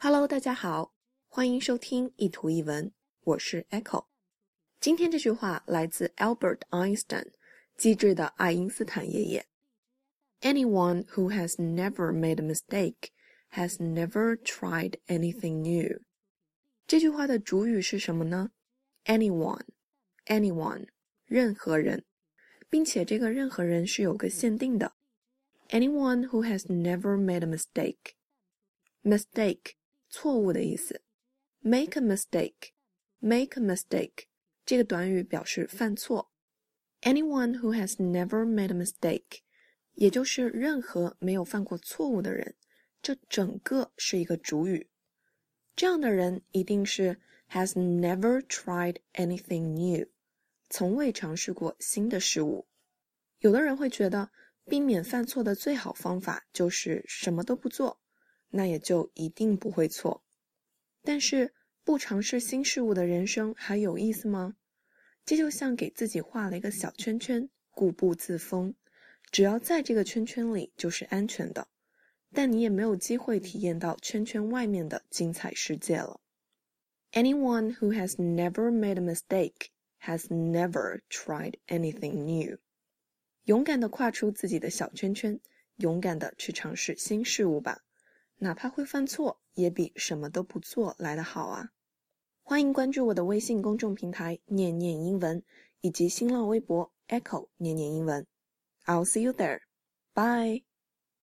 Hello，大家好，欢迎收听一图一文，我是 Echo。今天这句话来自 Albert Einstein，机智的爱因斯坦爷爷。Anyone who has never made a mistake has never tried anything new。这句话的主语是什么呢？Anyone，anyone，任何人，并且这个任何人是有个限定的。Anyone who has never made a mistake. 错误的意思。Make a mistake. Make a mistake 这个短语表示犯错。Anyone who has never made a mistake，也就是任何没有犯过错误的人。这整个是一个主语。这样的人一定是 has never tried anything new，从未尝试过新的事物。有的人会觉得。避免犯错的最好方法就是什么都不做，那也就一定不会错。但是不尝试新事物的人生还有意思吗？这就像给自己画了一个小圈圈，固步自封，只要在这个圈圈里就是安全的，但你也没有机会体验到圈圈外面的精彩世界了。Anyone who has never made a mistake has never tried anything new. 勇敢的跨出自己的小圈圈，勇敢的去尝试新事物吧，哪怕会犯错，也比什么都不做来得好啊！欢迎关注我的微信公众平台“念念英文”以及新浪微博 “Echo 念念英文”。I'll see you there. Bye.